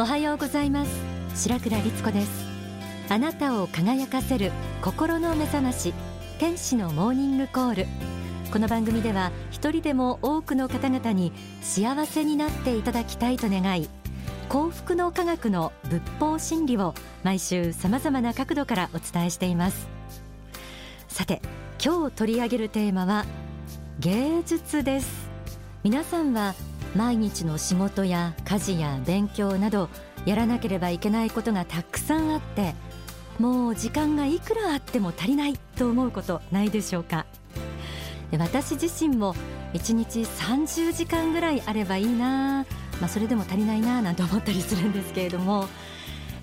おはようございます。白倉律子です。あなたを輝かせる心の目覚まし天使のモーニングコール。この番組では一人でも多くの方々に幸せになっていただきたいと願い幸福の科学の仏法真理を毎週さまざまな角度からお伝えしています。さて今日取り上げるテーマは芸術です。皆さんは毎日の仕事や家事や勉強などやらなければいけないことがたくさんあってもう時間がいくらあっても足りないと思うことないでしょうか。私自身も1日30時間ぐらいあればいいな、まあ、それでも足りないななんて思ったりするんですけれども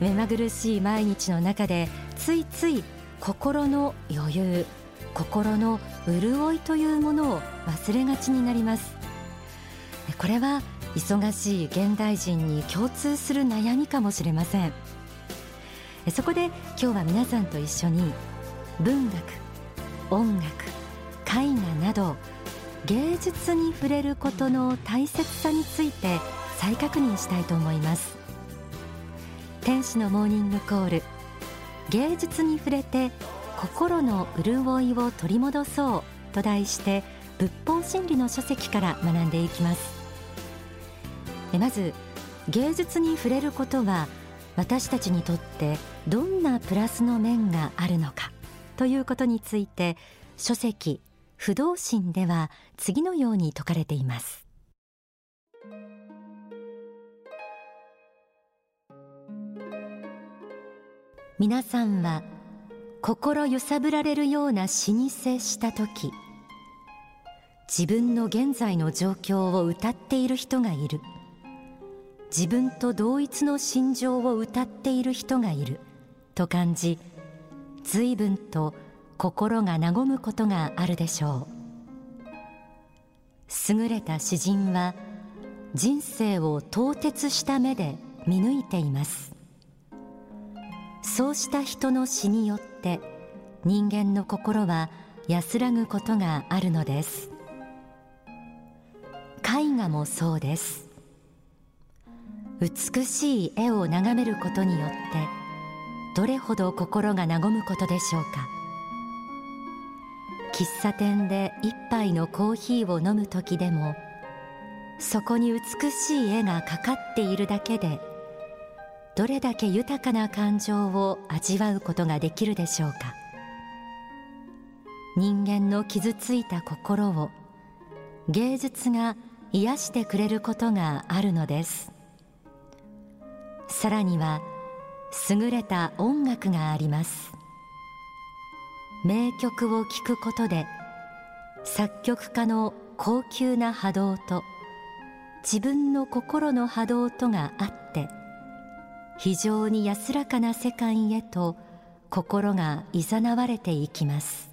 目まぐるしい毎日の中でついつい心の余裕心の潤いというものを忘れがちになります。これは忙しい現代人に共通する悩みかもしれません。そこで今日は皆さんと一緒に文学音楽絵画など芸術に触れることの大切さについて再確認したいと思います。天使のモーニングコール芸術に触れて心の潤いを取り戻そうと題して仏法真理の書籍から学んでいきます。まず芸術に触れることは私たちにとってどんなプラスの面があるのかということについて書籍不動心では次のように説かれています。皆さんは心揺さぶられるような死に接した時自分の現在の状況を歌っている人がいる。自分と同一の心情を歌っている人がいる。と感じ随分と心が和むことがあるでしょう。優れた詩人は人生を凍結した目で見抜いています。そうした人の詩によって人間の心は安らぐことがあるのです。絵画もそうです。美しい絵を眺めることによってどれほど心が和むことでしょうか。喫茶店で一杯のコーヒーを飲む時でもそこに美しい絵がかかっているだけでどれだけ豊かな感情を味わうことができるでしょうか。人間の傷ついた心を芸術が癒してくれることがあるのです。さらには優れた音楽があります。名曲を聴くことで作曲家の高級な波動と自分の心の波動とがあって非常に安らかな世界へと心が誘われていきます。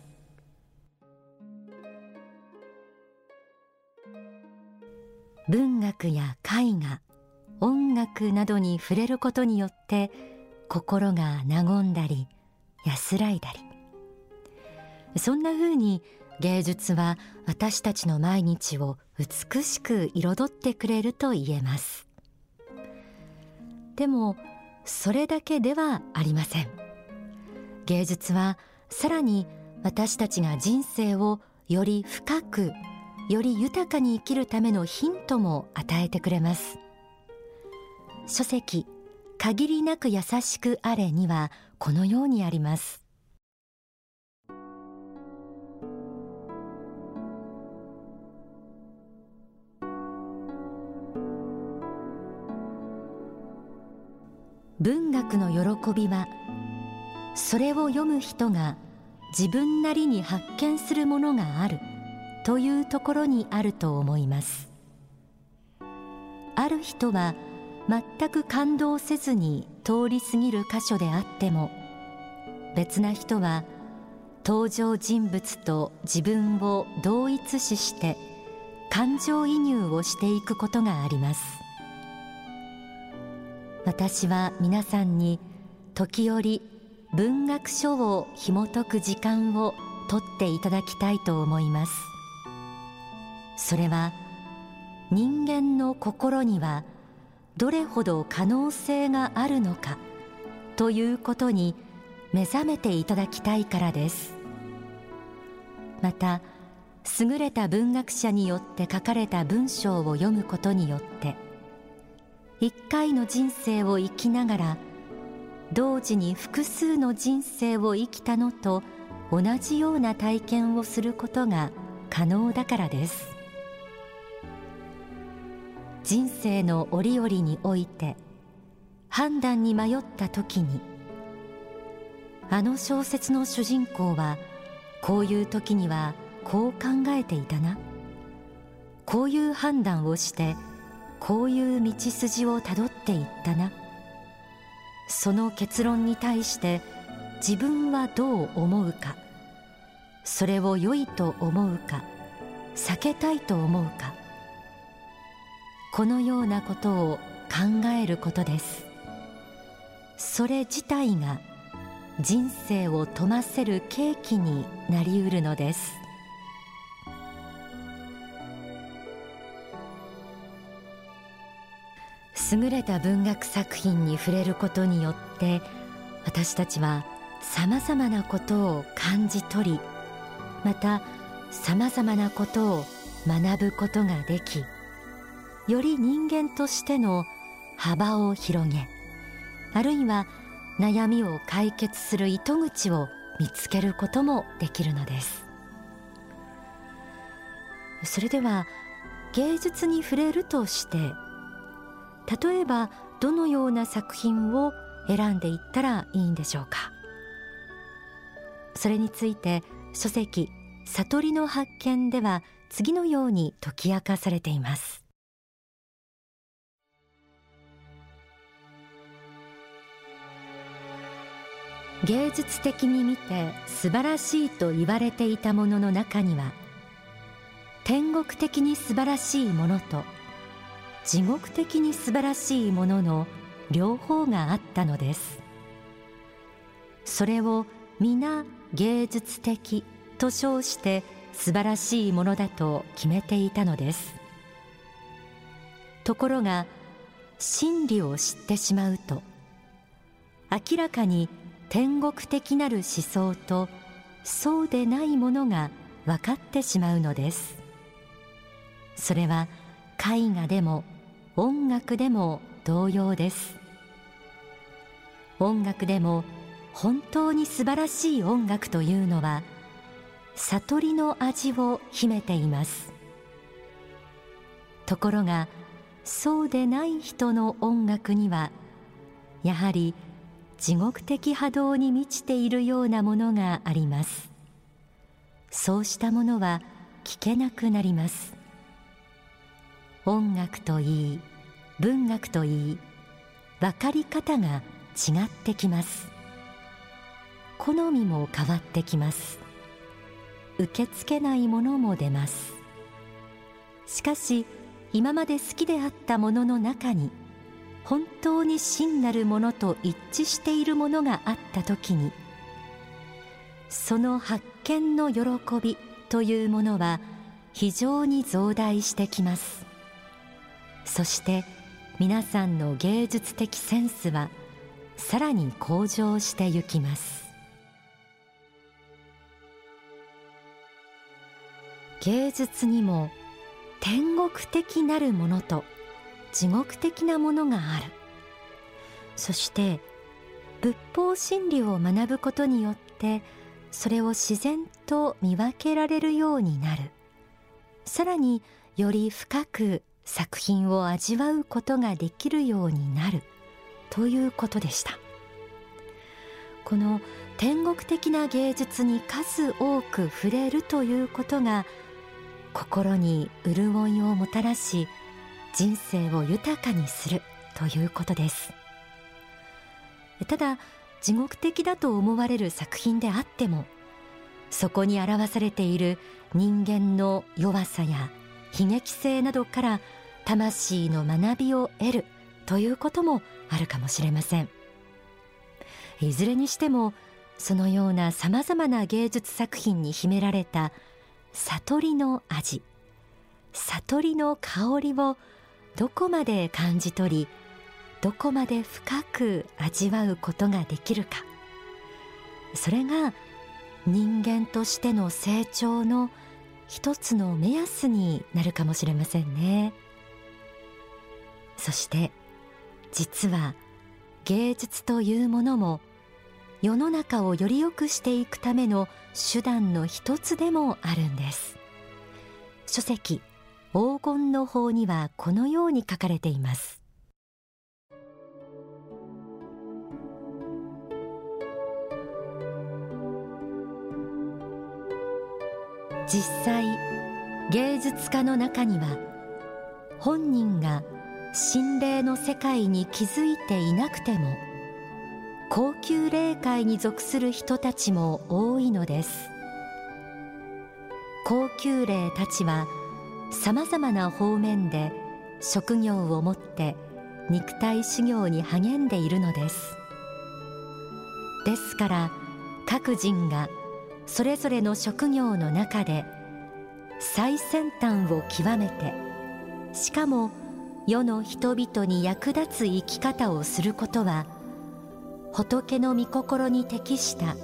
文学や絵画音楽などに触れることによって心が和んだり安らいだり。そんな風に芸術は私たちの毎日を美しく彩ってくれると言えます。でもそれだけではありません。芸術はさらに私たちが人生をより深くより豊かに生きるためのヒントも与えてくれます。書籍限りなく優しくあれにはこのようにあります。文学の喜びはそれを読む人が自分なりに発見するものがあるというところにあると思います。ある人は全く感動せずに通り過ぎる箇所であっても別な人は登場人物と自分を同一視して感情移入をしていくことがあります。私は皆さんに時折文学書を紐解く時間をとっていただきたいと思います。それは人間の心にはどれほど可能性があるのかということに目覚めていただきたいからです。また優れた文学者によって書かれた文章を読むことによって一回の人生を生きながら同時に複数の人生を生きたのと同じような体験をすることが可能だからです。人生の折々において判断に迷った時にあの小説の主人公はこういう時にはこう考えていたな。こういう判断をしてこういう道筋をたどっていったな。その結論に対して自分はどう思うか。それを良いと思うか避けたいと思うか。このようなことを考えることです。それ自体が人生を富ませる契機になりうるのです。優れた文学作品に触れることによって私たちはさまざまなことを感じ取りまたさまざまなことを学ぶことができより人間としての幅を広げあるいは悩みを解決する糸口を見つけることもできるのです。それでは芸術に触れるとして例えばどのような作品を選んでいったらいいんでしょうか。それについて書籍悟りの発見では次のように解き明かされています。芸術的に見て素晴らしいと言われていたものの中には天国的に素晴らしいものと地獄的に素晴らしいものの両方があったのです。それを皆芸術的と称して素晴らしいものだと決めていたのです。ところが真理を知ってしまうと明らかに天国的なる思想とそうでないものが分かってしまうのです。それは絵画でも音楽でも同様です。音楽でも本当に素晴らしい音楽というのは悟りの味を秘めています。ところがそうでない人の音楽にはやはり地獄的波動に満ちているようなものがあります。そうしたものは聞けなくなります。音楽といい文学といい分かり方が違ってきます。好みも変わってきます。受け付けないものも出ます。しかし今まで好きであったものの中に本当に真なるものと一致しているものがあった時にその発見の喜びというものは非常に増大してきます。そして皆さんの芸術的センスはさらに向上してゆきます。芸術にも天国的なるものと地獄的なものがある。そして仏法真理を学ぶことによってそれを自然と見分けられるようになる。さらにより深く作品を味わうことができるようになる。ということでした。この天国的な芸術に数多く触れるということが心に潤いをもたらし人生を豊かにするということです。ただ地獄的だと思われる作品であってもそこに表されている人間の弱さや悲劇性などから魂の学びを得るということもあるかもしれません。いずれにしてもそのようなさまざまな芸術作品に秘められた悟りの味悟りの香りをどこまで感じ取りどこまで深く味わうことができるか。それが人間としての成長の一つの目安になるかもしれませんね。そして実は芸術というものも世の中をより良くしていくための手段の一つでもあるんです。書籍黄金の法にはこのように書かれています。実際芸術家の中には本人が心霊の世界に気づいていなくても高級霊界に属する人たちも多いのです。高級霊たちはさまざまな方面で職業を持って肉体修行に励んでいるのです。ですから各人がそれぞれの職業の中で最先端を極めてしかも世の人々に役立つ生き方をすることは仏の御心に適した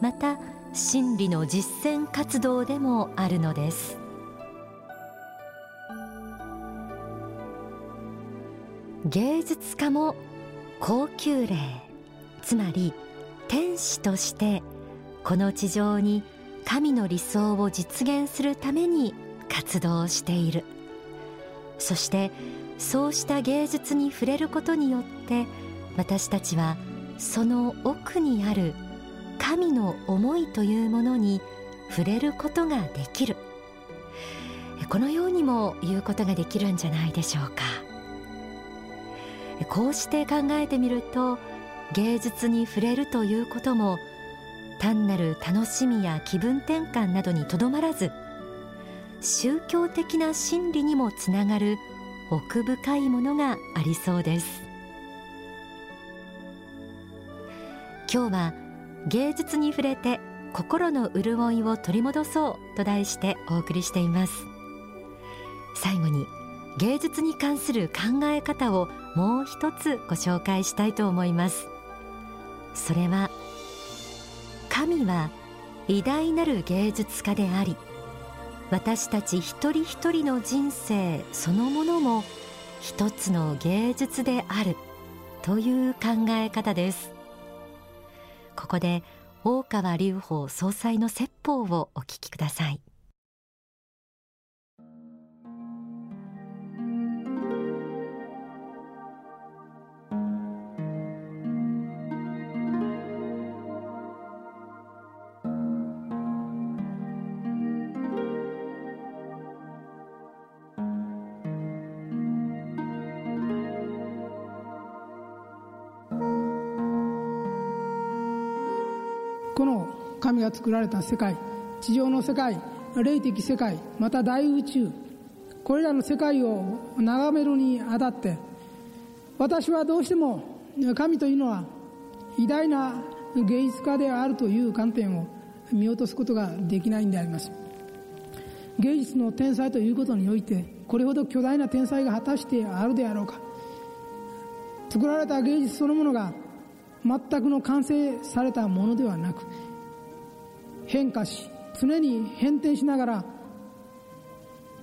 また真理の実践活動でもあるのです。芸術家も高級霊つまり天使としてこの地上に神の理想を実現するために活動している。そしてそうした芸術に触れることによって私たちはその奥にある神の思いというものに触れることができる。このようにも言うことができるんじゃないでしょうか。こうして考えてみると芸術に触れるということも単なる楽しみや気分転換などにとどまらず宗教的な真理にもつながる奥深いものがありそうです。今日は芸術に触れて心の潤いを取り戻そうと題してお送りしています。最後に芸術に関する考え方をもう一つご紹介したいと思います。それは神は偉大なる芸術家であり私たち一人一人の人生そのものも一つの芸術であるという考え方です。ここで大川隆法総裁の説法をお聞きください。この神が作られた世界地上の世界霊的世界また大宇宙これらの世界を眺めるにあたって私はどうしても神というのは偉大な芸術家であるという観点を見落とすことができないんであります。芸術の天才ということにおいてこれほど巨大な天才が果たしてあるであろうか。作られた芸術そのものが全くの完成されたものではなく変化し常に変転しながら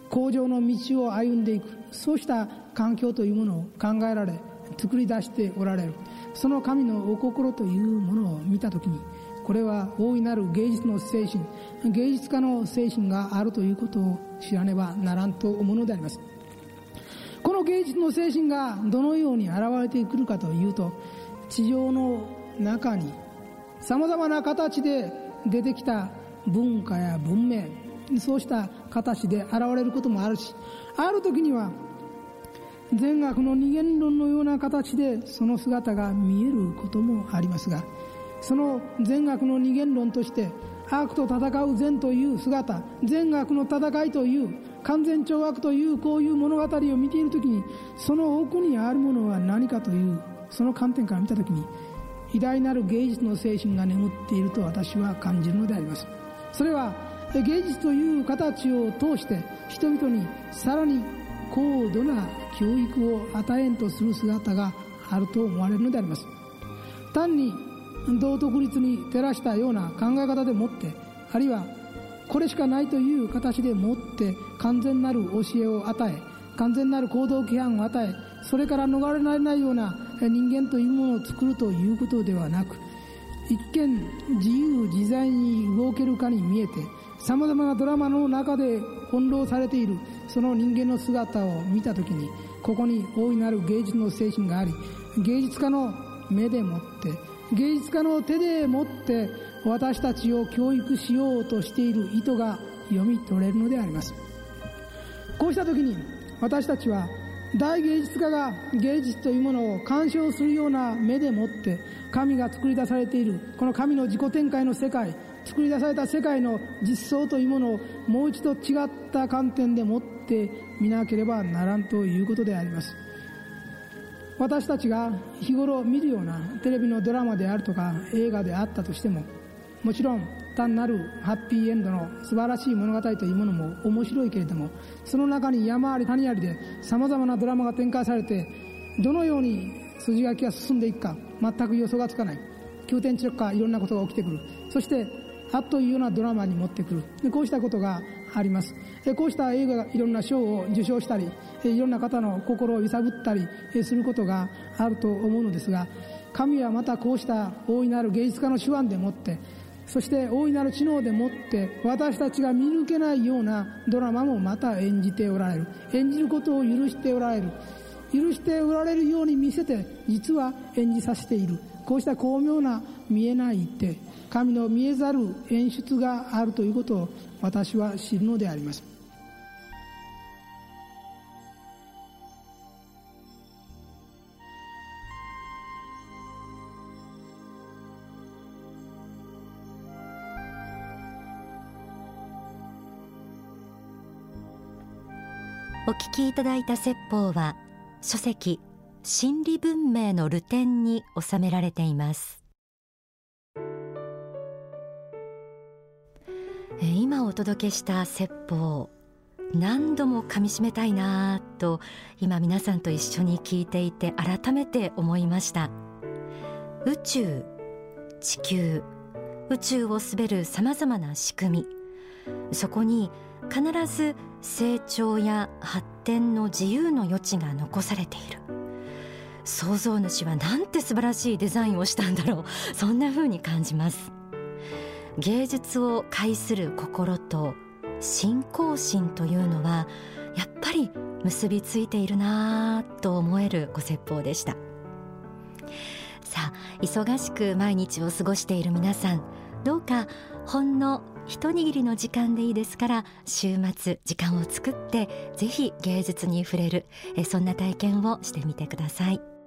向上の道を歩んでいく。そうした環境というものを考えられ作り出しておられる。その神のお心というものを見た時にこれは大いなる芸術の精神芸術家の精神があるということを知らねばならんと思うのであります。この芸術の精神がどのように現れてくるかというと地上の中にさまざまな形で出てきた文化や文明そうした形で現れることもあるしある時には善悪の二元論のような形でその姿が見えることもありますがその善悪の二元論として悪と戦う善という姿善悪の戦いという完全懲悪というこういう物語を見ている時にその奥にあるものは何かというその観点から見た時に偉大なる芸術の精神が眠っていると私は感じるのであります。それは芸術という形を通して人々にさらに高度な教育を与えんとする姿があると思われるのであります。単に道徳律に照らしたような考え方でもってあるいはこれしかないという形でもって完全なる教えを与え完全なる行動規範を与えそれから逃れられないような人間というものを作るということではなく一見自由自在に動けるかに見えてさまざまなドラマの中で翻弄されているその人間の姿を見た時にここに大いなる芸術の精神があり芸術家の目でもって芸術家の手でもって私たちを教育しようとしている意図が読み取れるのであります。こうした時に私たちは大芸術家が芸術というものを鑑賞するような目でもって神が作り出されているこの神の自己展開の世界作り出された世界の実相というものをもう一度違った観点でもって見なければならんということであります。私たちが日頃見るようなテレビのドラマであるとか映画であったとしてももちろん単なるハッピーエンドの素晴らしい物語というものも面白いけれどもその中に山あり谷ありで様々なドラマが展開されてどのように筋書きが進んでいくか全く予想がつかない。急転直下いろんなことが起きてくる。そしてあっというようなドラマに持ってくる。でこうしたことがあります。でこうした映画がいろんな賞を受賞したりいろんな方の心を揺さぶったりすることがあると思うのですが神はまたこうした大いなる芸術家の手腕でもってそして大いなる知能でもって私たちが見抜けないようなドラマもまた演じておられる。演じることを許しておられる。許しておられるように見せて実は演じさせている。こうした巧妙な見えないって神の見えざる演出があるということを私は知るのであります。聞きいただいた説法は書籍心理文明の流典に収められています。今お届けした説法何度も噛みしめたいなと今皆さんと一緒に聞いていて改めて思いました。宇宙地球宇宙を滑るさまざまな仕組みそこに必ず成長や発展の自由の余地が残されている。創造主はなんて素晴らしいデザインをしたんだろう。そんな風に感じます。芸術を介する心と信仰心というのはやっぱり結びついているなぁと思えるご説法でした。さあ忙しく毎日を過ごしている皆さんどうかほんの一握りの時間でいいですから週末時間を作ってぜひ芸術に触れるそんな体験をしてみてください。